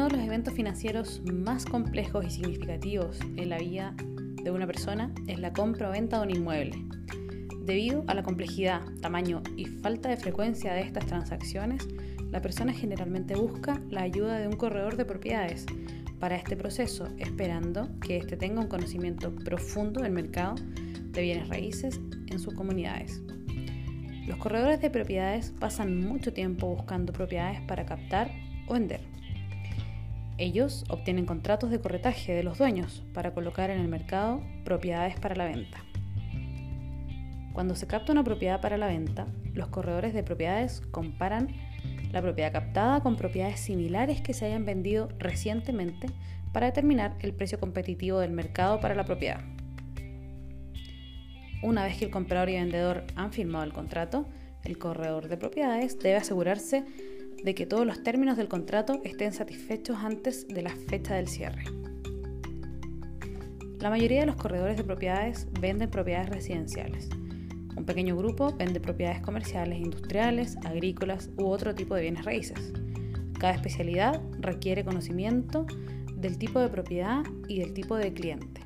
eventos financieros más complejos y significativos en la vida de una persona es la compra o venta de un inmueble. Debido a la complejidad, tamaño y falta de frecuencia de estas transacciones, la persona generalmente busca la ayuda de un corredor de propiedades para este proceso, esperando que éste tenga un conocimiento profundo del mercado de bienes raíces en sus comunidades. Los corredores de propiedades pasan mucho tiempo buscando propiedades para captar o vender. Ellos obtienen contratos de corretaje de los dueños para colocar en el mercado propiedades para la venta. Cuando se capta una propiedad para la venta, los corredores de propiedades comparan la propiedad captada con propiedades similares que se hayan vendido recientemente para determinar el precio competitivo del mercado para la propiedad. Una vez que el comprador y vendedor han firmado el contrato, el corredor de propiedades debe asegurarse de que todos los términos del contrato estén satisfechos antes de la fecha del cierre. La mayoría de los corredores de propiedades venden propiedades residenciales. Un pequeño grupo vende propiedades comerciales, industriales, agrícolas u otro tipo de bienes raíces. Cada especialidad requiere conocimiento del tipo de propiedad y del tipo de cliente.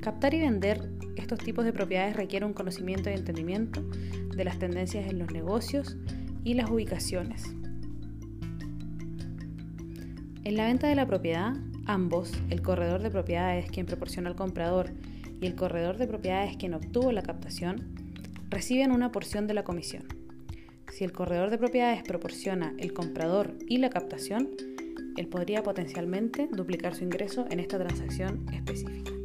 Captar y vender estos tipos de propiedades requiere un conocimiento y entendimiento de las tendencias en los negocios y las ubicaciones. En la venta de la propiedad, ambos, el corredor de propiedades quien proporciona al comprador y el corredor de propiedades quien obtuvo la captación, reciben una porción de la comisión. Si el corredor de propiedades proporciona el comprador y la captación, él podría potencialmente duplicar su ingreso en esta transacción específica.